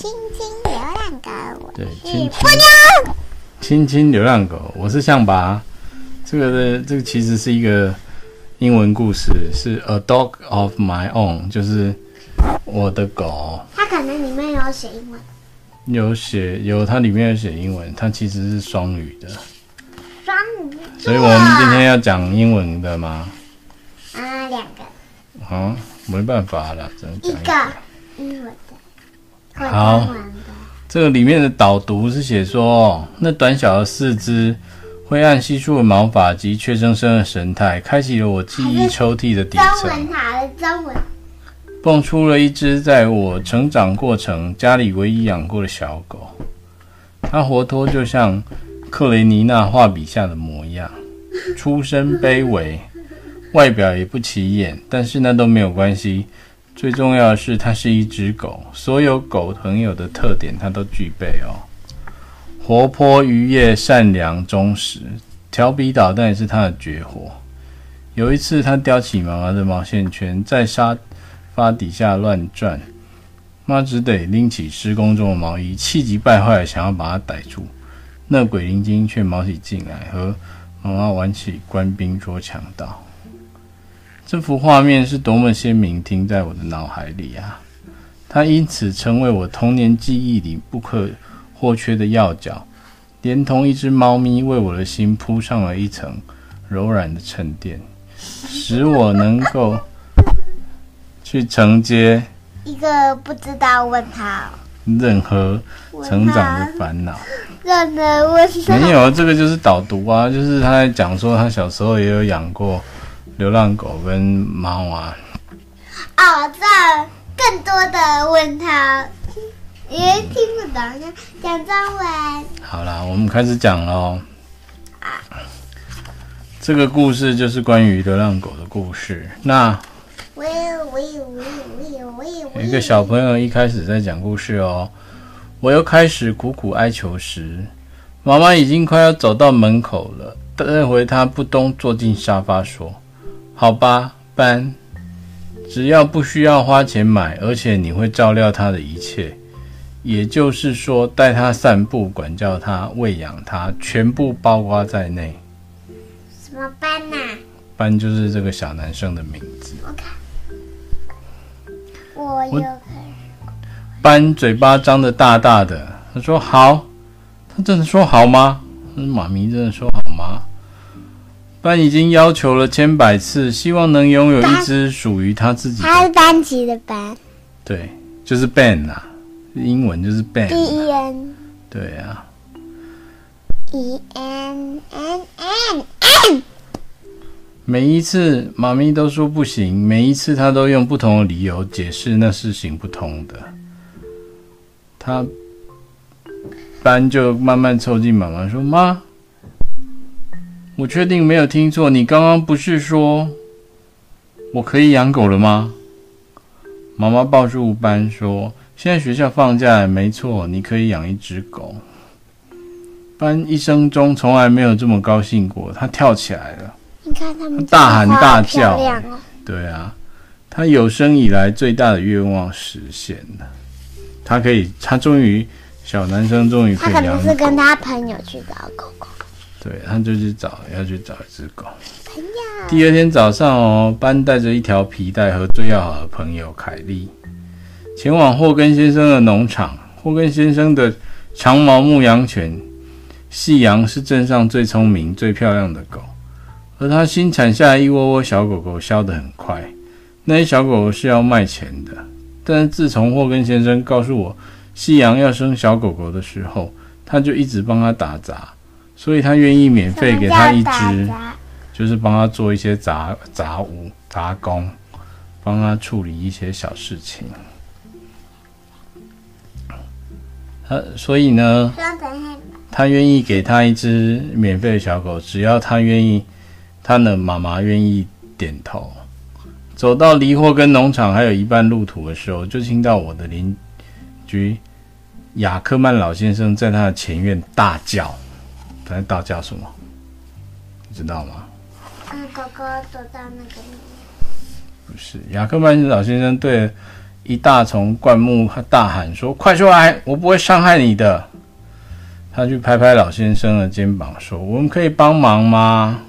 亲亲流浪狗，我对，亲亲，亲亲流浪狗，我是象拔。这个的这个其实是一个英文故事，是 A Dog of My Own，就是我的狗。它可能里面有写英文。有写有，它里面有写英文，它其实是双语的。双语。所以我们今天要讲英文的吗？啊，两个。好、啊，没办法了，只能讲一个。英文的。好。这个里面的导读是写说，那短小的四肢、灰暗稀疏的毛发及怯生生的神态，开启了我记忆抽屉的底层。蹦出了一只在我成长过程家里唯一养过的小狗，它活脱就像克雷尼娜画笔下的模样，出身卑微，外表也不起眼，但是那都没有关系。最重要的是，它是一只狗，所有狗朋友的特点它都具备哦。活泼、愉悦、善良、忠实，调皮捣蛋也是它的绝活。有一次，它叼起妈妈的毛线圈，在沙发底下乱转，妈只得拎起施工中的毛衣，气急败坏想要把它逮住。那鬼灵精却卯起劲来，和妈妈玩起官兵捉强盗。这幅画面是多么鲜明，停在我的脑海里啊！它因此成为我童年记忆里不可或缺的要角，连同一只猫咪为我的心铺上了一层柔软的沉淀，使我能够。去承接一个不知道问他，任何成长的烦恼，任何没有，这个就是导读啊，就是他在讲说他小时候也有养过流浪狗跟猫啊。哦，这更多的问他，因为听不懂，讲中文。好啦，我们开始讲喽。这个故事就是关于流浪狗的故事。那。有一个小朋友一开始在讲故事哦，我又开始苦苦哀求时，妈妈已经快要走到门口了。这回她扑通坐进沙发说：“好吧，班，只要不需要花钱买，而且你会照料他的一切，也就是说带他散步、管教他、喂养他，全部包括在内。”什么班呐？班就是这个小男生的名字。我看，我有班嘴巴张得大大的，他说好，他真的说好吗？妈咪真的说好吗？班已经要求了千百次，希望能拥有一只属于他自己的。他是班级的班，对，就是 Ben 啊，英文就是。B E N。对啊。E N N N N。每一次妈咪都说不行，每一次她都用不同的理由解释那是行不通的。他班就慢慢凑近妈妈说：“妈，我确定没有听错，你刚刚不是说我可以养狗了吗？”妈妈抱住班说：“现在学校放假了，没错，你可以养一只狗。”班一生中从来没有这么高兴过，他跳起来了。你看他们大喊大叫，对啊，他有生以来最大的愿望实现了。他可以，他终于小男生终于可以养狗。他可能是跟他朋友去找狗狗。对，他就去找，要去找一只狗。第二天早上哦，班带着一条皮带和最要好的朋友凯莉，前往霍根先生的农场。霍根先生的长毛牧羊犬夕阳是镇上最聪明、最漂亮的狗。而他新产下一窝窝小狗狗，消得很快。那些小狗狗是要卖钱的，但是自从霍根先生告诉我夕阳要生小狗狗的时候，他就一直帮他打杂，所以他愿意免费给他一只，就是帮他做一些杂杂物、杂工，帮他处理一些小事情。他所以呢，他愿意给他一只免费的小狗，只要他愿意。他的妈妈愿意点头，走到离霍根农场还有一半路途的时候，就听到我的邻居雅克曼老先生在他的前院大叫。他在大叫什么？你知道吗？嗯，狗狗躲到那个里。不是，雅克曼老先生对一大丛灌木大喊说：“快出来，我不会伤害你的。”他去拍拍老先生的肩膀说：“我们可以帮忙吗？”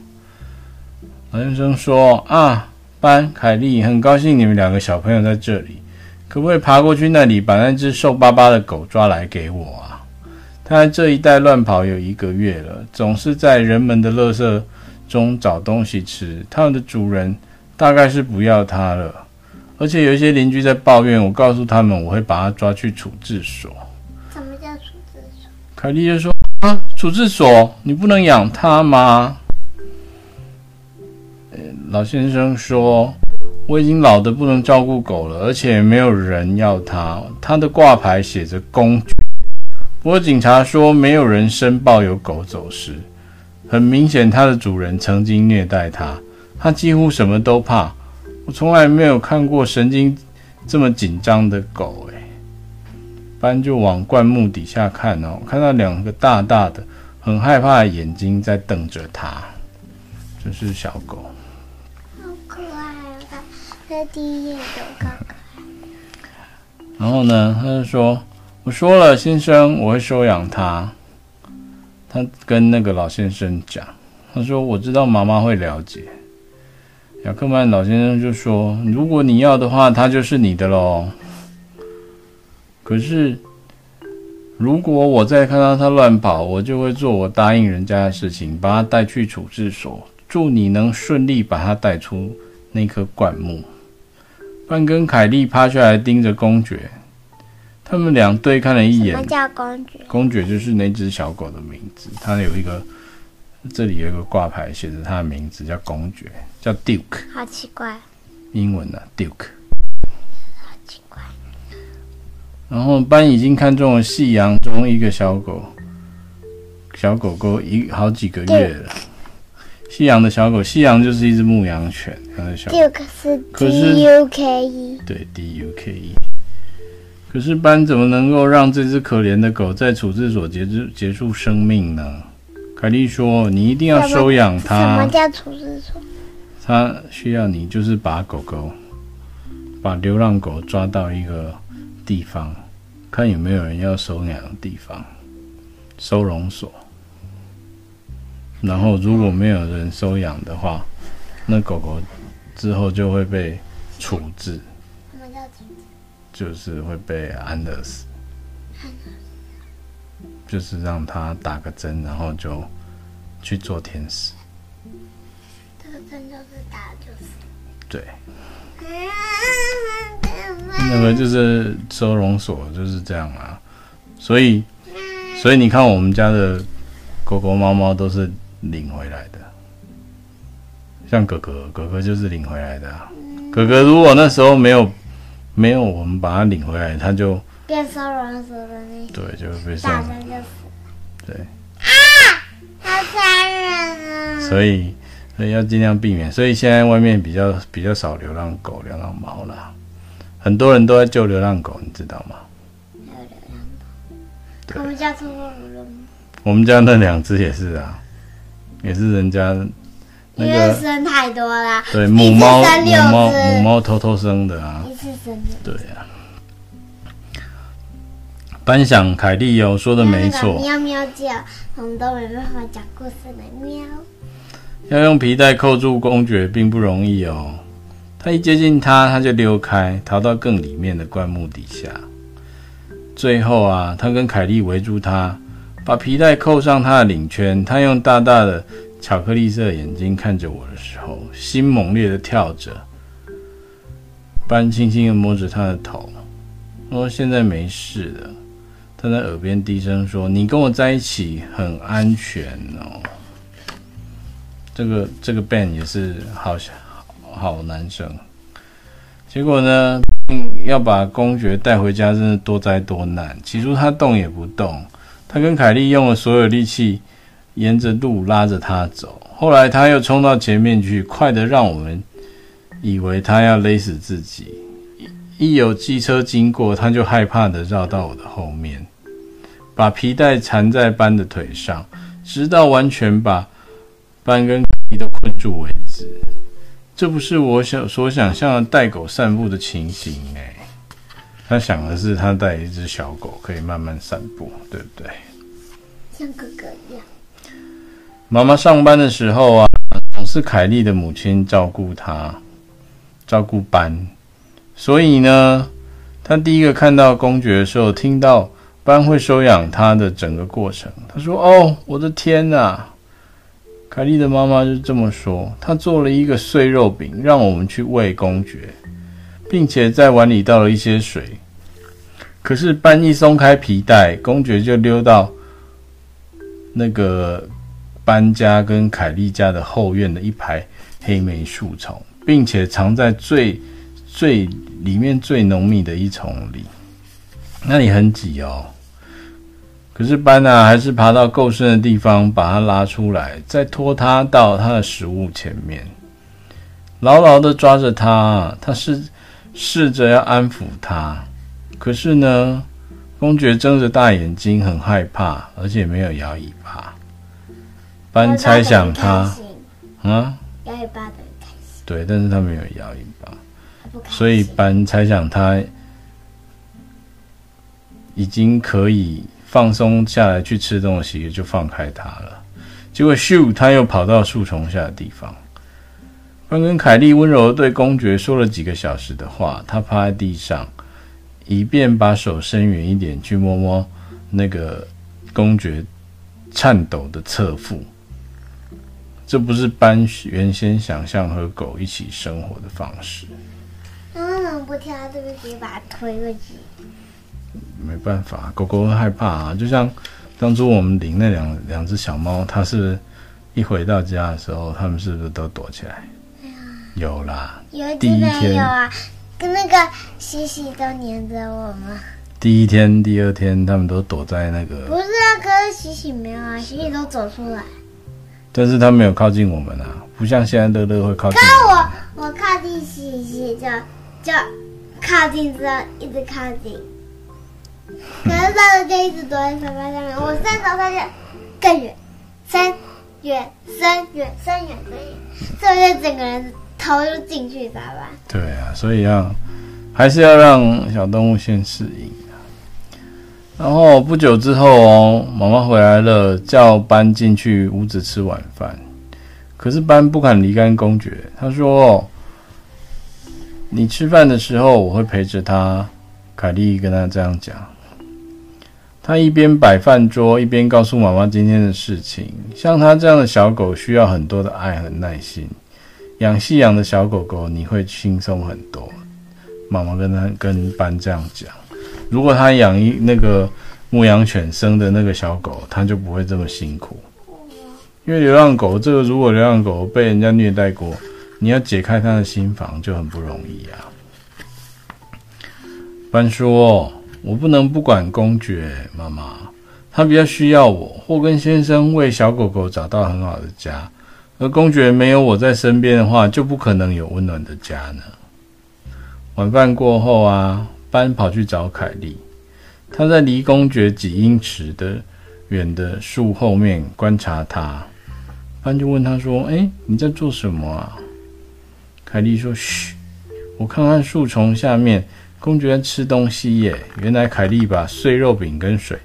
老先生说：“啊，班凯利，很高兴你们两个小朋友在这里，可不可以爬过去那里把那只瘦巴巴的狗抓来给我啊？它在这一带乱跑有一个月了，总是在人们的垃圾中找东西吃。它们的主人大概是不要它了。”而且有一些邻居在抱怨，我告诉他们，我会把他抓去处置所。什么叫处置所？凯莉就说：“啊，处置所，你不能养它吗？”老先生说：“我已经老得不能照顾狗了，而且没有人要它。它的挂牌写着‘公爵’，不过警察说没有人申报有狗走失。很明显，它的主人曾经虐待它，它几乎什么都怕。”我从来没有看过神经这么紧张的狗诶，班就往灌木底下看哦，看到两个大大的、很害怕的眼睛在瞪着它，这是小狗。好可爱啊！它第一眼就可爱。然后呢，他就说：“我说了，先生，我会收养它。”他跟那个老先生讲：“他说我知道妈妈会了解。”雅克曼老先生就说：“如果你要的话，它就是你的喽。可是，如果我再看到它乱跑，我就会做我答应人家的事情，把它带去处置所。祝你能顺利把它带出那棵灌木。”半跟凯莉趴下来盯着公爵，他们俩对看了一眼。什么叫公爵？公爵就是那只小狗的名字，它有一个。这里有一个挂牌，写着它的名字，叫公爵，叫 Duke。好奇怪。英文的 Duke。好奇怪。然后班已经看中了夕阳中一个小狗，小狗狗一好几个月了。夕阳的小狗，夕阳就是一只牧羊犬，它的小狗。Duke 是 D U K E。对，D U K E。可是班怎么能够让这只可怜的狗在处置所结束结束生命呢？凯莉说：“你一定要收养它。什么叫处置所？它需要你，就是把狗狗、把流浪狗抓到一个地方，看有没有人要收养的地方，收容所。然后如果没有人收养的话，那狗狗之后就会被处置。就是会被安乐死。”就是让他打个针，然后就去做天使。这个针就是打就是。对。那个就是收容所就是这样啊，所以所以你看我们家的狗狗猫猫都是领回来的，像哥哥哥哥就是领回来的啊。哥哥如果那时候没有没有我们把它领回来，它就。变收容所的那对，就会被大声就死。对啊，好残忍啊！所以，所以要尽量避免。所以现在外面比较比较少流浪狗、流浪猫了。很多人都在救流浪狗，你知道吗？还有流浪狗。我们家出过流浪。我们家那两只也是啊，也是人家那个因为生太多了。对，母猫母猫母猫偷偷生的啊。一次生的。对啊。班想凯莉哦，说的没错。喵喵叫，我们都没办法讲故事了。喵。要用皮带扣住公爵并不容易哦。他一接近他，他就溜开，逃到更里面的灌木底下。最后啊，他跟凯莉围住他，把皮带扣上他的领圈。他用大大的巧克力色眼睛看着我的时候，心猛烈的跳着。班轻轻的摸着他的头，说：“现在没事了。”他在耳边低声说：“你跟我在一起很安全哦。”这个这个 Ben 也是好好好男生。结果呢，要把公爵带回家，真是多灾多难。起初他动也不动，他跟凯莉用了所有力气，沿着路拉着他走。后来他又冲到前面去，快得让我们以为他要勒死自己。一有机车经过，他就害怕的绕到我的后面。把皮带缠在班的腿上，直到完全把班跟皮都困住为止。这不是我想所想象的带狗散步的情形哎。他想的是他带一只小狗可以慢慢散步，对不对？像哥哥一样。妈妈上班的时候啊，总是凯莉的母亲照顾她，照顾班，所以呢，他第一个看到公爵的时候，听到班会收养他的整个过程，他说：“哦，我的天哪！”凯莉的妈妈就这么说：“她做了一个碎肉饼，让我们去喂公爵，并且在碗里倒了一些水。可是班一松开皮带，公爵就溜到那个班家跟凯莉家的后院的一排黑莓树丛，并且藏在最最里面最浓密的一丛里，那里很挤哦。”可是班纳还是爬到够深的地方，把它拉出来，再拖它到它的食物前面，牢牢的抓着它。他试试着要安抚它，可是呢，公爵睁着大眼睛，很害怕，而且没有摇尾巴。班猜想他，啊，摇尾巴的很开心。对，但是他没有摇尾巴，所以班猜想他已经可以。放松下来去吃东西，就放开他了。结果咻，他又跑到树丛下的地方。班跟凯莉温柔地对公爵说了几个小时的话。他趴在地上，以便把手伸远一点去摸摸那个公爵颤抖的侧腹。这不是班原先想象和狗一起生活的方式。那为什么不跳？对不起，把它推过去。没办法，狗狗会害怕啊。就像当初我们领那两两只小猫，它是一回到家的时候，它们是不是都躲起来？哎、有啦，有第一天有啊，跟那个西西都黏着我们？第一天、第二天，他们都躲在那个。不是啊，可是西西没有啊，西西都走出来。但是它没有靠近我们啊，不像现在乐乐会靠近我。刚我我靠近西西就就靠近之后一直靠近。可是乐乐就一直躲在沙发下面，我伸手他就更远，伸远伸远伸远伸远，所以就整个人头就进去沙发。对啊，所以要还是要让小动物先适应。然后不久之后哦，妈妈回来了，叫班进去屋子吃晚饭。可是班不肯离开公爵，他说：“你吃饭的时候，我会陪着他。”凯莉跟他这样讲。他一边摆饭桌，一边告诉妈妈今天的事情。像他这样的小狗，需要很多的爱和耐心。养细养的小狗狗，你会轻松很多。妈妈跟他跟班这样讲。如果他养一那个牧羊犬生的那个小狗，他就不会这么辛苦。因为流浪狗，这个如果流浪狗被人家虐待过，你要解开他的心房就很不容易啊。班说。我不能不管公爵，妈妈，他比较需要我。霍根先生为小狗狗找到很好的家，而公爵没有我在身边的话，就不可能有温暖的家呢。晚饭过后啊，班跑去找凯莉，他在离公爵几英尺的远的树后面观察他。班就问他说：“哎，你在做什么啊？”凯莉说：“嘘，我看看树丛下面。”公爵在吃东西耶！原来凯莉把碎肉饼跟水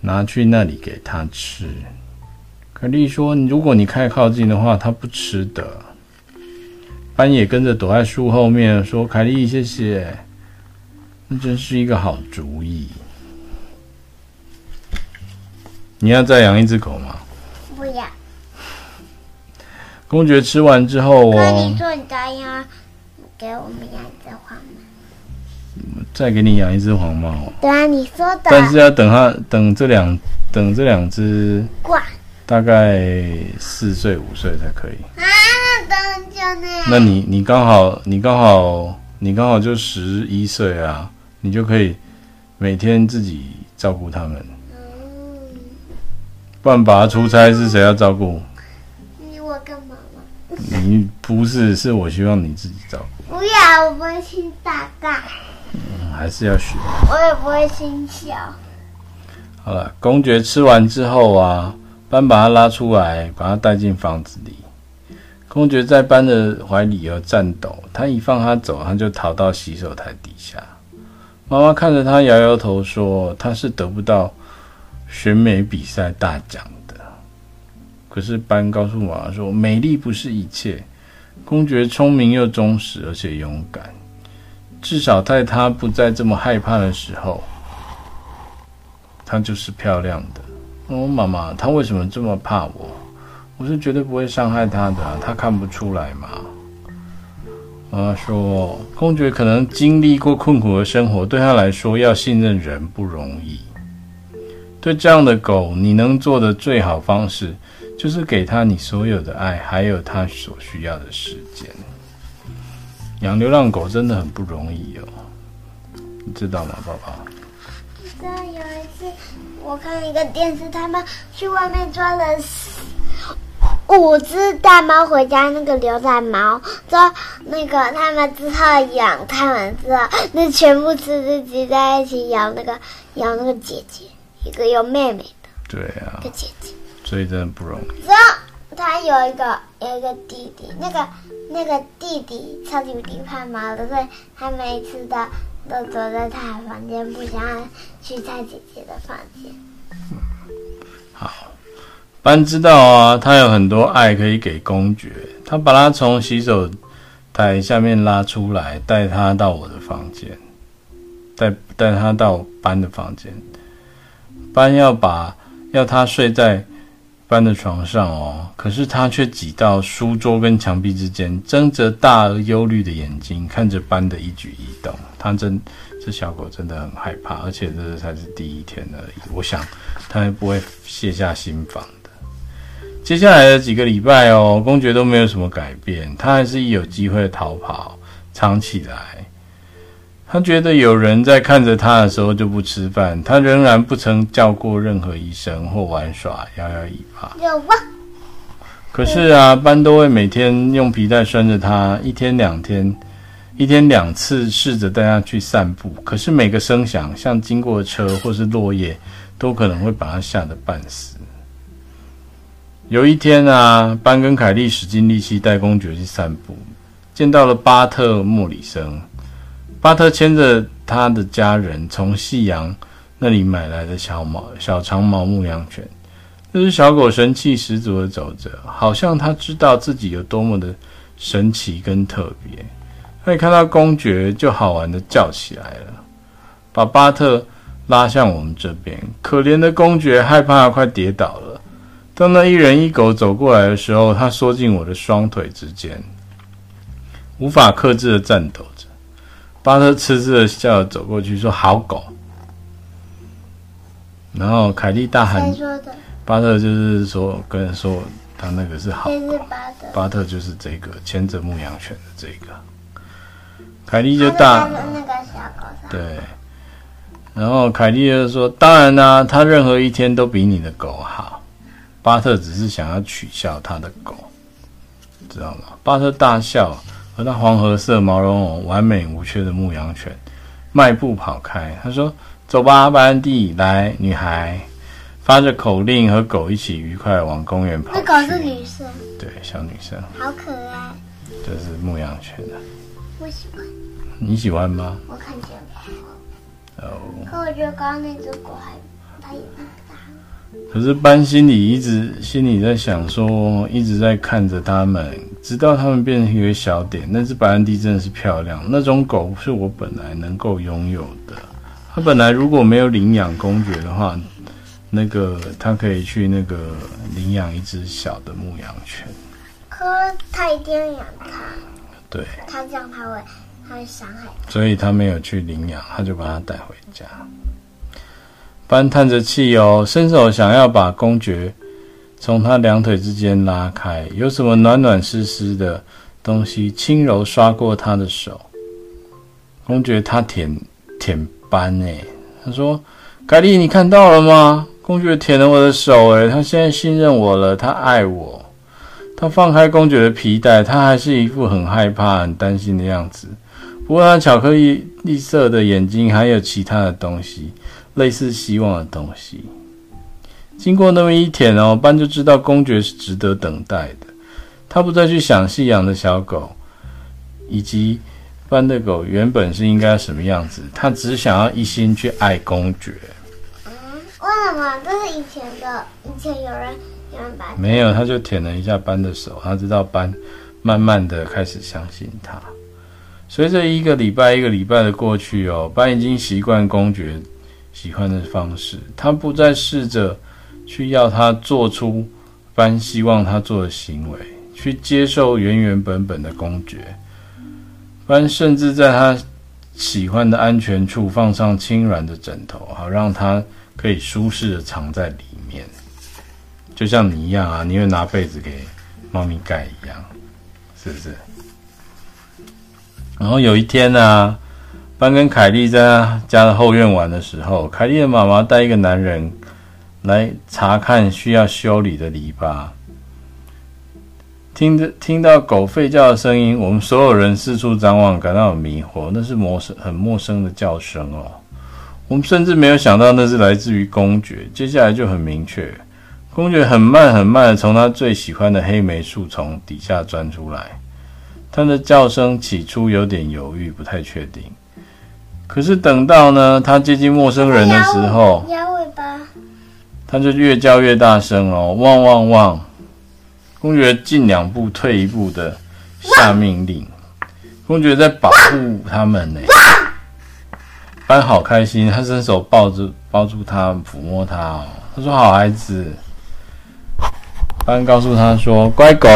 拿去那里给他吃。凯莉说：“如果你太靠近的话，他不吃的。”班也跟着躲在树后面说：“凯莉，谢谢，那真是一个好主意。你要再养一只狗吗？”“不要。”公爵吃完之后，那你说你答应要给我们养一只黄猫。再给你养一只黄猫。对啊，你说的。但是要等它等这两等这两只挂，大概四岁五岁才可以。啊，那等很久呢。那你你刚好你刚好你刚好就十一岁啊，你就可以每天自己照顾他们。嗯。不然爸爸出差是谁要照顾？你我干嘛吗？你不是，是我希望你自己照顾。不要，我不会亲大大。嗯，还是要学。我也不会心小。好了，公爵吃完之后啊，班把他拉出来，把他带进房子里。公爵在班的怀里而颤抖，他一放他走，他就逃到洗手台底下。妈妈看着他摇摇头说：“他是得不到选美比赛大奖的。”可是班告诉妈妈说：“美丽不是一切，公爵聪明又忠实，而且勇敢。至少在他不再这么害怕的时候，她就是漂亮的。”哦，妈妈，他为什么这么怕我？我是绝对不会伤害他的啊，他看不出来嘛？妈说，公爵可能经历过困苦的生活，对他来说，要信任人不容易。对这样的狗，你能做的最好方式，就是给他你所有的爱，还有他所需要的时间。养流浪狗真的很不容易哦，你知道吗，宝宝？知道有一次，我看一个电视，他们去外面抓了。五只大猫回家，那个流浪猫，之后那个他们之后养，他们之后那全部吃自己在一起养那个养那个姐姐，一个有妹妹的，对啊，一个姐姐，所以真的不容易。之后他有一个有一个弟弟，那个那个弟弟超级无敌怕猫的，所以他每一次的都躲在他的房间，不想要去他姐姐的房间。好。班知道啊，他有很多爱可以给公爵。他把他从洗手台下面拉出来，带他到我的房间，带带他到班的房间。班要把要他睡在班的床上哦，可是他却挤到书桌跟墙壁之间，睁着大而忧虑的眼睛看着班的一举一动。他真这小狗真的很害怕，而且这才是第一天而已。我想他也不会卸下心防。接下来的几个礼拜哦，公爵都没有什么改变，他还是一有机会逃跑，藏起来。他觉得有人在看着他的时候就不吃饭，他仍然不曾叫过任何医生或玩耍，摇摇尾巴。有吗？可是啊，班都会每天用皮带拴着他，一天两天，一天两次试着带他去散步。可是每个声响，像经过车或是落叶，都可能会把他吓得半死。有一天啊，班跟凯利使尽力气带公爵去散步，见到了巴特莫里森。巴特牵着他的家人从夕阳那里买来的小毛小长毛牧羊犬。这只小狗神气十足的走着，好像他知道自己有多么的神奇跟特别。他一看到公爵，就好玩的叫起来了，把巴特拉向我们这边。可怜的公爵害怕快跌倒了。当那一人一狗走过来的时候，他缩进我的双腿之间，无法克制的颤抖着。巴特痴痴的笑着走过去说：“好狗。”然后凯莉大喊：“巴特就是说跟人说他那个是好狗。”巴特就是这个牵着牧羊犬的这个。凯莉就大那个小狗对，然后凯莉就说：“当然啦、啊，他任何一天都比你的狗好。”巴特只是想要取笑他的狗，知道吗？巴特大笑，和那黄褐色、毛茸茸、完美无缺的牧羊犬迈步跑开。他说：“走吧，白兰地，来，女孩。”发着口令，和狗一起愉快往公园跑。那狗是女生，对，小女生，好可爱。这是牧羊犬的，我喜欢。你喜欢吗？我看见了。哦。可我觉得刚刚那只狗还，它也。可是班心里一直心里在想说，一直在看着他们，直到他们变成一个小点。那只白兰地真的是漂亮，那种狗是我本来能够拥有的。它本来如果没有领养公爵的话，那个它可以去那个领养一只小的牧羊犬。可他一定要养它。对。他这样他会他会伤害。所以他没有去领养，他就把它带回家。班叹着气哦，伸手想要把公爵从他两腿之间拉开，有什么暖暖湿湿的东西轻柔刷过他的手。公爵他舔舔班诶，他说：“凯莉，你看到了吗？公爵舔了我的手诶，他现在信任我了，他爱我。”他放开公爵的皮带，他还是一副很害怕、很担心的样子。不过他巧克力绿色的眼睛还有其他的东西。类似希望的东西，经过那么一舔哦，班就知道公爵是值得等待的。他不再去想细养的小狗，以及斑的狗原本是应该什么样子？他只想要一心去爱公爵。嗯，为什么？这是以前的，以前有人有人把没有，他就舔了一下斑的手，他知道斑慢慢的开始相信他。随着一个礼拜一个礼拜的过去哦，斑已经习惯公爵喜欢的方式，他不再试着去要他做出般希望他做的行为，去接受原原本本的公爵。斑甚至在他喜欢的安全处放上轻软的枕头，好让他可以舒适的藏在里面，就像你一样啊，你会拿被子给猫咪盖一样，是不是？然后有一天呢、班跟凯莉在家的后院玩的时候，凯莉的妈妈带一个男人来查看需要修理的篱笆。听着听到狗吠叫的声音，我们所有人四处张望，感到很迷惑。那是陌生、很陌生的叫声哦。我们甚至没有想到那是来自于公爵。接下来就很明确，公爵很慢很慢的从他最喜欢的黑莓树丛底下钻出来。他的叫声起初有点犹豫，不太确定。可是等到呢，他接近陌生人的时候，摇尾巴，他就越叫越大声哦，汪汪汪！公爵进两步退一步的下命令，公爵在保护他们呢。斑好开心，他伸手抱住抱住他，抚摸他哦。他说：“好孩子。”斑告诉他说：“乖狗，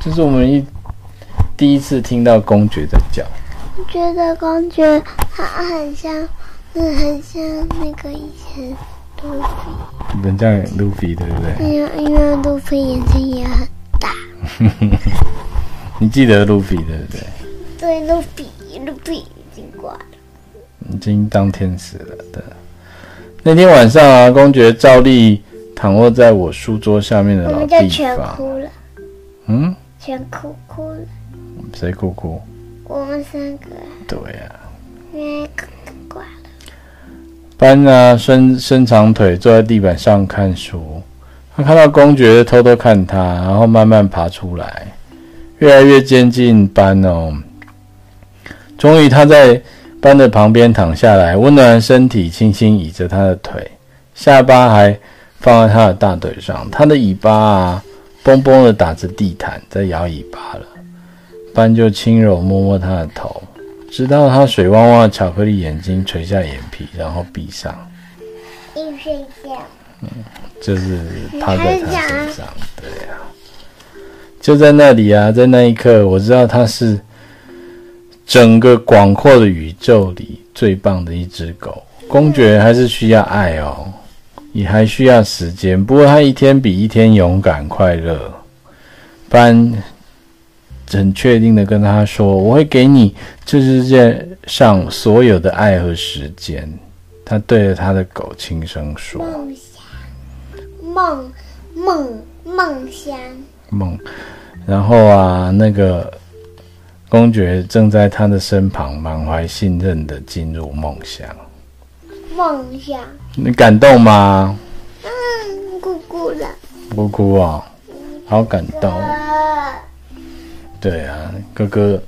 这是我们一第一次听到公爵在叫。”我觉得公爵他很像，嗯，很像那个以前。路飞，人家路飞对不对？因为因为路飞眼睛也很大。你记得路飞对不对？对，路比，路比已经挂了，已经当天使了。对。那天晚上啊，公爵照例躺卧在我书桌下面的老地方。我们就全哭了。嗯？全哭哭了。谁哭哭？我们三个。对呀、啊。因为哥哥挂了。斑啊，伸伸长腿坐在地板上看书。他看到公爵偷偷看他，然后慢慢爬出来，越来越接近斑哦。终于，他在斑的旁边躺下来，温暖的身体轻轻倚着他的腿，下巴还放在他的大腿上。他的尾巴啊，嘣嘣的打着地毯，在摇尾巴了。斑就轻柔摸摸他的头。直到他水汪汪的巧克力眼睛垂下眼皮，然后闭上，一睡觉，嗯，就是趴在他身上，对呀、啊，就在那里啊，在那一刻，我知道他是整个广阔的宇宙里最棒的一只狗。公爵还是需要爱哦，也还需要时间，不过他一天比一天勇敢快乐。斑。很确定的跟他说：“我会给你这世界上所有的爱和时间。”他对着他的狗轻声说：“梦想，梦梦梦想梦。”然后啊，那个公爵正在他的身旁，满怀信任的进入梦乡。梦想，你感动吗？嗯，哭哭了。不哭啊，好感动。对啊，哥哥，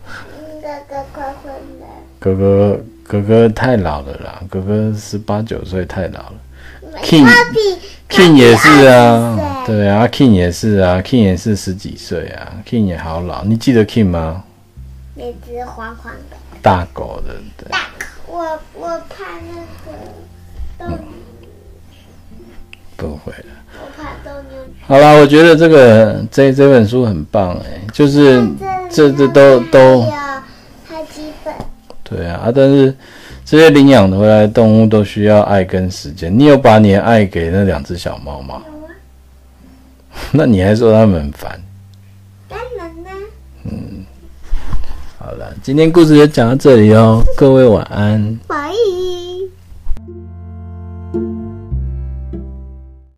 哥哥快回来。哥哥，哥哥太老了啦，哥哥十八九岁太老了。King，King 也是啊，对啊，King 也是啊，King 也是十几岁啊，King 也好老。你记得 King 吗？那只黄黄的大狗的，对。大狗，我我怕那个。不会了。我怕斗牛。好啦，我觉得这个这这本书很棒哎，就是这这都都。好几本。对啊，啊，但是这些领养回来的动物都需要爱跟时间。你有把你的爱给那两只小猫吗？那你还说它们很烦？当然啦。嗯。好了，今天故事就讲到这里哦，各位晚安。